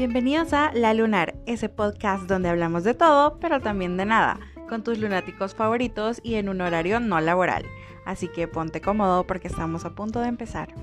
Bienvenidos a La Lunar, ese podcast donde hablamos de todo, pero también de nada, con tus lunáticos favoritos y en un horario no laboral. Así que ponte cómodo porque estamos a punto de empezar.